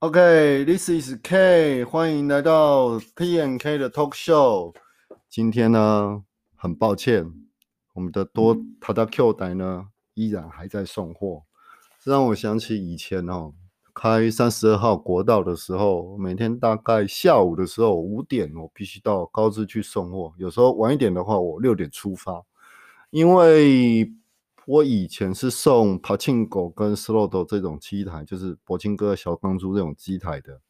OK，this is K，欢迎来到 P N K 的 Talk Show。今天呢，很抱歉，我们的多塔达 Q 台呢依然还在送货，这让我想起以前哦，开三十二号国道的时候，每天大概下午的时候五点，我必须到高知去送货。有时候晚一点的话，我六点出发，因为我以前是送帕庆狗跟 Slodo 这种机台，就是博清哥、小钢珠这种机台的，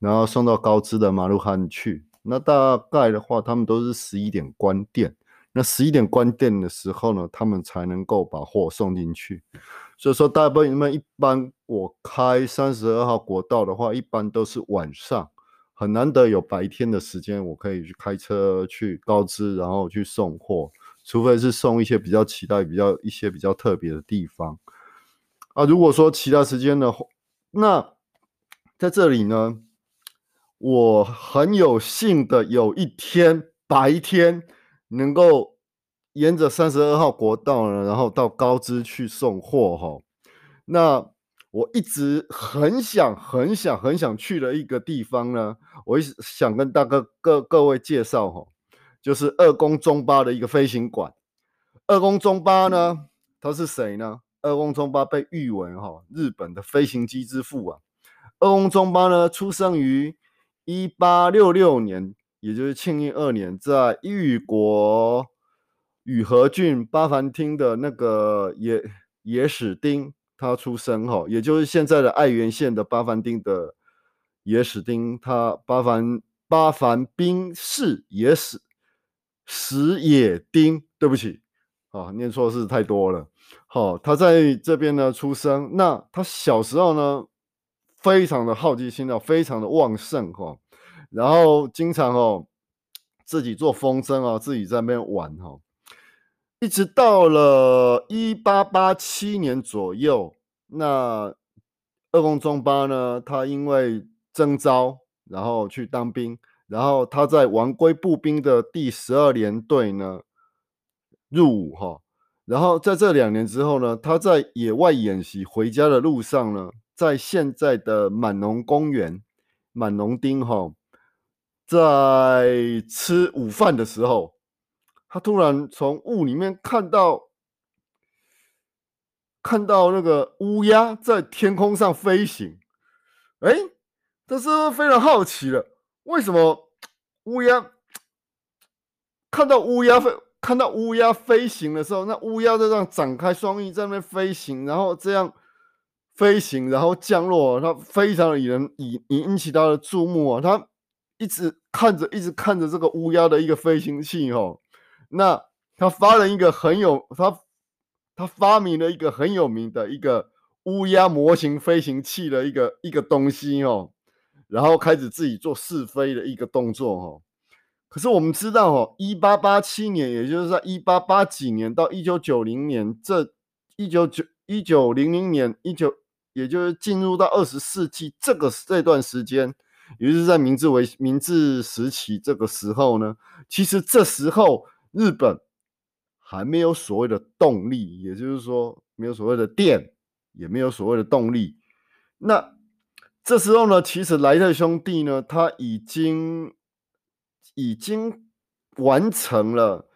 然后送到高知的马路汉去。那大概的话，他们都是十一点关店。那十一点关店的时候呢，他们才能够把货送进去。所以说，大部分一般我开三十二号国道的话，一般都是晚上，很难得有白天的时间，我可以去开车去高知，然后去送货。除非是送一些比较期待、比较一些比较特别的地方啊。如果说其他时间的话，那在这里呢，我很有幸的有一天白天能够沿着三十二号国道呢，然后到高知去送货哈。那我一直很想、很想、很想去的一个地方呢，我想跟大哥各各位介绍哈。就是二宫中巴的一个飞行馆。二宫中巴呢，他是谁呢？二宫中巴被誉为哈日本的飞行机之父啊。二宫中巴呢，出生于一八六六年，也就是庆应二年，在玉国宇和郡八幡町的那个野野史町，他出生哈，也就是现在的爱媛县的八幡町的野史町，他八幡八幡兵士野史。石野丁，对不起，啊，念错字太多了。好，他在这边呢出生。那他小时候呢，非常的好奇心啊，非常的旺盛哈。然后经常哦，自己做风筝啊，自己在那边玩哈。一直到了一八八七年左右，那二宫中八呢，他因为征召，然后去当兵。然后他在王龟步兵的第十二联队呢入伍哈，然后在这两年之后呢，他在野外演习回家的路上呢，在现在的满农公园满农町哈，在吃午饭的时候，他突然从雾里面看到看到那个乌鸦在天空上飞行，哎，这是非常好奇了。为什么乌鸦看到乌鸦飞看到乌鸦飞行的时候，那乌鸦在这样展开双翼在那边飞行，然后这样飞行，然后降落，它非常的引人引引起他的注目啊！他一直看着，一直看着这个乌鸦的一个飞行器哦。那他发了一个很有他他发明了一个很有名的一个乌鸦模型飞行器的一个一个东西哦。然后开始自己做试飞的一个动作哈，可是我们知道哈，一八八七年，也就是在一八八几年到一九九零年这一九九一九零零年一九，也就是进入到二十世纪这个这段时间，也就是在明治维明治时期这个时候呢，其实这时候日本还没有所谓的动力，也就是说没有所谓的电，也没有所谓的动力，那。这时候呢，其实莱特兄弟呢，他已经已经完成了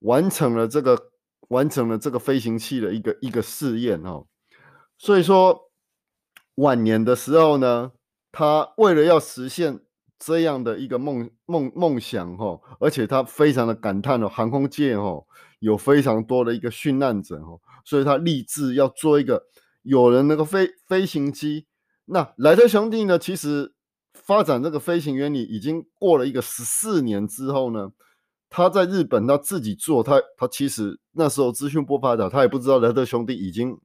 完成了这个完成了这个飞行器的一个一个试验哦。所以说晚年的时候呢，他为了要实现这样的一个梦梦梦想哈，而且他非常的感叹哦，航空界哦有非常多的一个殉难者哦，所以他立志要做一个有人那个飞飞行机。那莱特兄弟呢？其实发展这个飞行原理已经过了一个十四年之后呢，他在日本他自己做，他他其实那时候资讯不发达，他也不知道莱特兄弟已经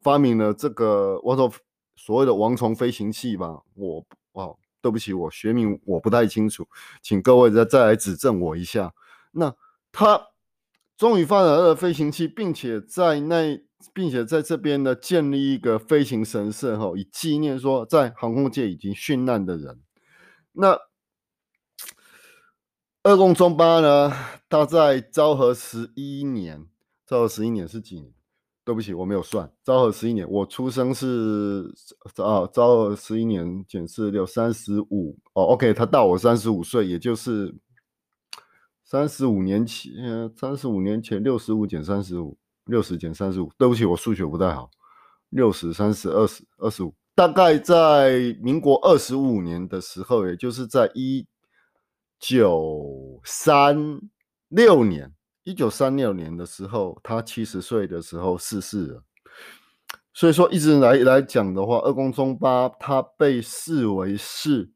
发明了这个我说所谓的王虫飞行器吧。我哦，对不起，我学名我不太清楚，请各位再再来指正我一下。那他终于发展了飞行器，并且在那。并且在这边呢，建立一个飞行神社哈，以纪念说在航空界已经殉难的人。那二宫中八呢，他在昭和十一年，昭和十一年是几年？对不起，我没有算。昭和十一年，我出生是啊，昭和十一年减四六，三十五。哦，OK，他大我三十五岁，也就是三十五年前，三十五年前六十五减三十五，六十减三十五。对不起，我数学不太好。六十、三十、二十、二十五，大概在民国二十五年的时候，也就是在一九三六年。一九三六年的时候，他七十岁的时候逝世了。所以说，一直来来讲的话，二宫中八他被视为是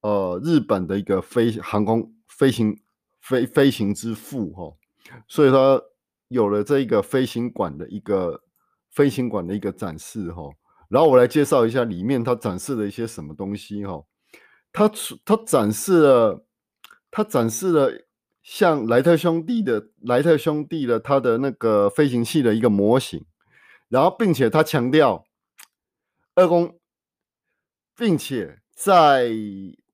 呃日本的一个飞航空飞行飞飞行之父哈。所以说有了这一个飞行馆的一个飞行馆的一个展示哈。然后我来介绍一下里面它展示了一些什么东西哈。它它展示了他展示了。像莱特兄弟的莱特兄弟的他的那个飞行器的一个模型，然后并且他强调二宫，并且在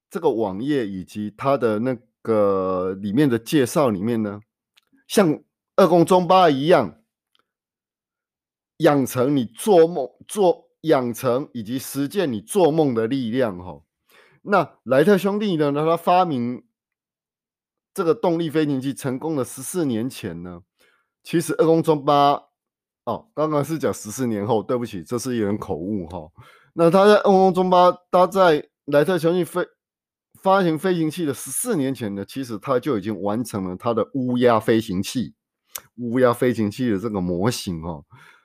这个网页以及他的那个里面的介绍里面呢，像二宫中八一样，养成你做梦做养成以及实践你做梦的力量哈。那莱特兄弟呢，他发明。这个动力飞行器成功的十四年前呢，其实二宫中八哦，刚刚是讲十四年后，对不起，这是一人口误哈。那他在二宫中八搭载莱特兄弟飞发行飞行器的十四年前呢，其实他就已经完成了他的乌鸦飞行器，乌鸦飞行器的这个模型哦。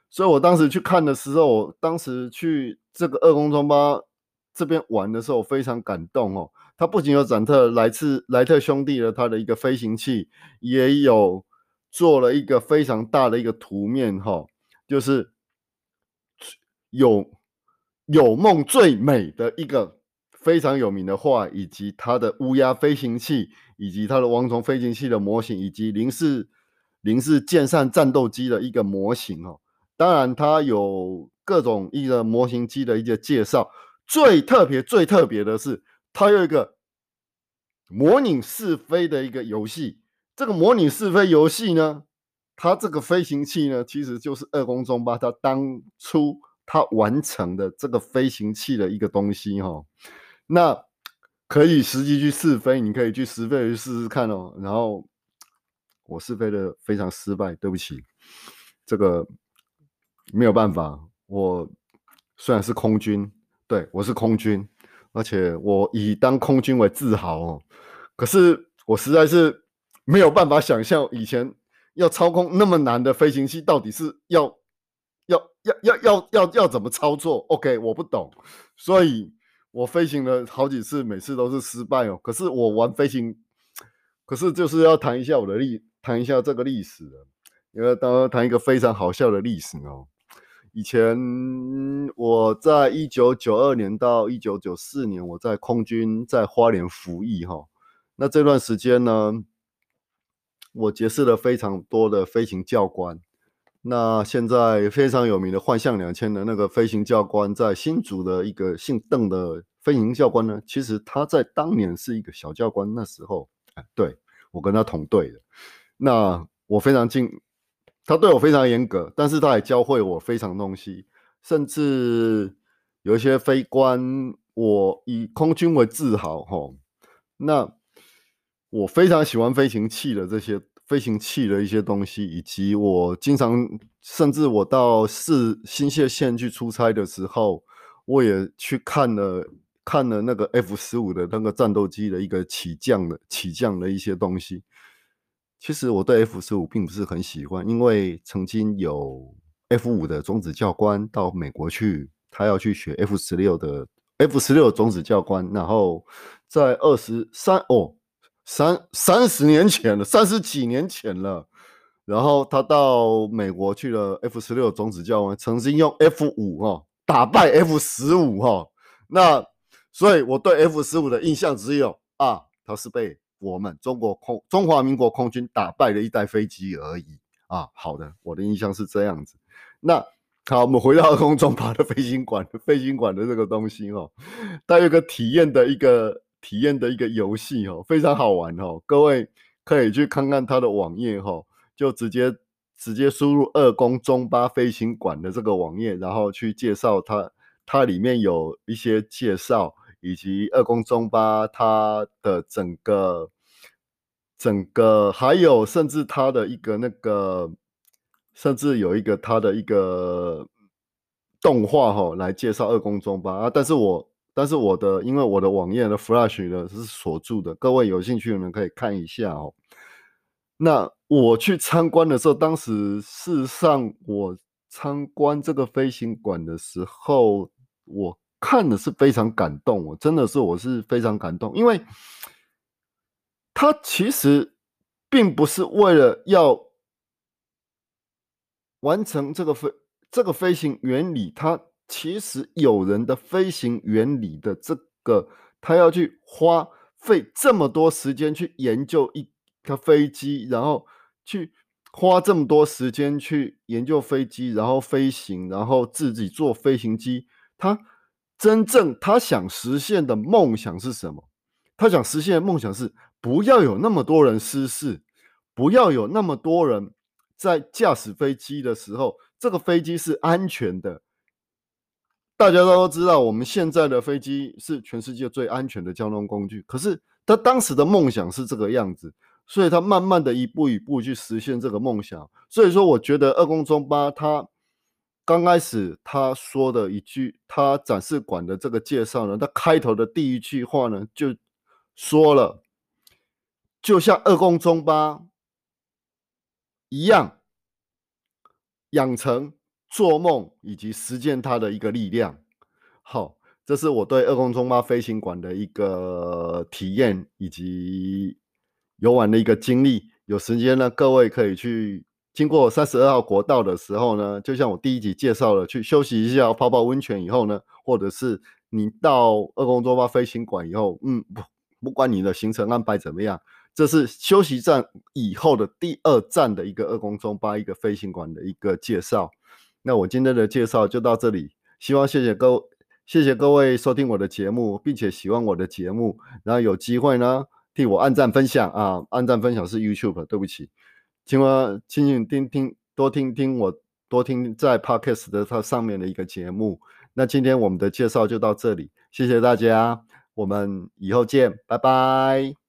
所以我当时去看的时候，我当时去这个二宫中八这边玩的时候，非常感动哦。它不仅有展特来自莱特兄弟的他的一个飞行器，也有做了一个非常大的一个图面哈，就是有有梦最美的一个非常有名的画，以及它的乌鸦飞行器，以及它的王虫飞行器的模型，以及零式零式舰上战斗机的一个模型哦。当然，它有各种一个模型机的一个介绍。最特别、最特别的是。它有一个模拟试飞的一个游戏，这个模拟试飞游戏呢，它这个飞行器呢，其实就是二宫中八它当初它完成的这个飞行器的一个东西哈。那可以实际去试飞，你可以去试飞去试试看哦。然后我试飞的非常失败，对不起，这个没有办法。我虽然是空军，对我是空军。而且我以当空军为自豪哦，可是我实在是没有办法想象以前要操控那么难的飞行器到底是要要要要要要要怎么操作？OK，我不懂，所以我飞行了好几次，每次都是失败哦。可是我玩飞行，可是就是要谈一下我的历，谈一下这个历史，因为当谈一个非常好笑的历史哦。以前我在一九九二年到一九九四年，我在空军在花莲服役哈。那这段时间呢，我结识了非常多的飞行教官。那现在非常有名的幻象两千的那个飞行教官，在新竹的一个姓邓的飞行教官呢，其实他在当年是一个小教官。那时候，对我跟他同队的。那我非常敬。他对我非常严格，但是他也教会我非常东西，甚至有一些飞官，我以空军为自豪哈。那我非常喜欢飞行器的这些飞行器的一些东西，以及我经常，甚至我到市新泻县去出差的时候，我也去看了看了那个 F 十五的那个战斗机的一个起降的起降的一些东西。其实我对 F 十五并不是很喜欢，因为曾经有 F 五的种子教官到美国去，他要去学 F 十六的 F 十六种子教官，然后在二十三哦三三十年前了，三十几年前了，然后他到美国去了 F 十六种子教官，曾经用 F 五哈打败 F 十五哈，那所以我对 F 十五的印象只有啊，他是被。我们中国空中华民国空军打败了一代飞机而已啊！好的，我的印象是这样子。那好，我们回到空中爬的飞行馆，飞行馆的这个东西哦，它有个体验的一个体验的一个游戏哦，非常好玩哦。各位可以去看看它的网页哦，就直接直接输入二宫中巴飞行馆的这个网页，然后去介绍它，它里面有一些介绍，以及二宫中巴它的整个整个，还有甚至它的一个那个，甚至有一个它的一个动画哈，来介绍二宫中巴啊。但是我但是我的因为我的网页的 Flash 呢是锁住的，各位有兴趣的人可以看一下哦。那我去参观的时候，当时事实上我参观这个飞行馆的时候，我看的是非常感动，我真的是我是非常感动，因为他其实并不是为了要完成这个飞这个飞行原理，他其实有人的飞行原理的这个，他要去花费这么多时间去研究一。个飞机，然后去花这么多时间去研究飞机，然后飞行，然后自己做飞行机。他真正他想实现的梦想是什么？他想实现的梦想是不要有那么多人失事，不要有那么多人在驾驶飞机的时候，这个飞机是安全的。大家都知道，我们现在的飞机是全世界最安全的交通工具。可是他当时的梦想是这个样子。所以他慢慢的一步一步去实现这个梦想。所以说，我觉得二宫中八他刚开始他说的一句，他展示馆的这个介绍呢，他开头的第一句话呢，就说了，就像二宫中八一样，养成做梦以及实践它的一个力量。好，这是我对二宫中八飞行馆的一个体验以及。游玩的一个经历，有时间呢，各位可以去经过三十二号国道的时候呢，就像我第一集介绍了，去休息一下，泡泡温泉以后呢，或者是你到二宫多巴飞行馆以后，嗯，不不管你的行程安排怎么样，这是休息站以后的第二站的一个二宫中巴一个飞行馆的一个介绍。那我今天的介绍就到这里，希望谢谢各位谢谢各位收听我的节目，并且喜欢我的节目，然后有机会呢。替我按赞分享啊！按赞分享是 YouTube，对不起，请我请你听听多听听我多听在 Podcast 的它上面的一个节目。那今天我们的介绍就到这里，谢谢大家，我们以后见，拜拜。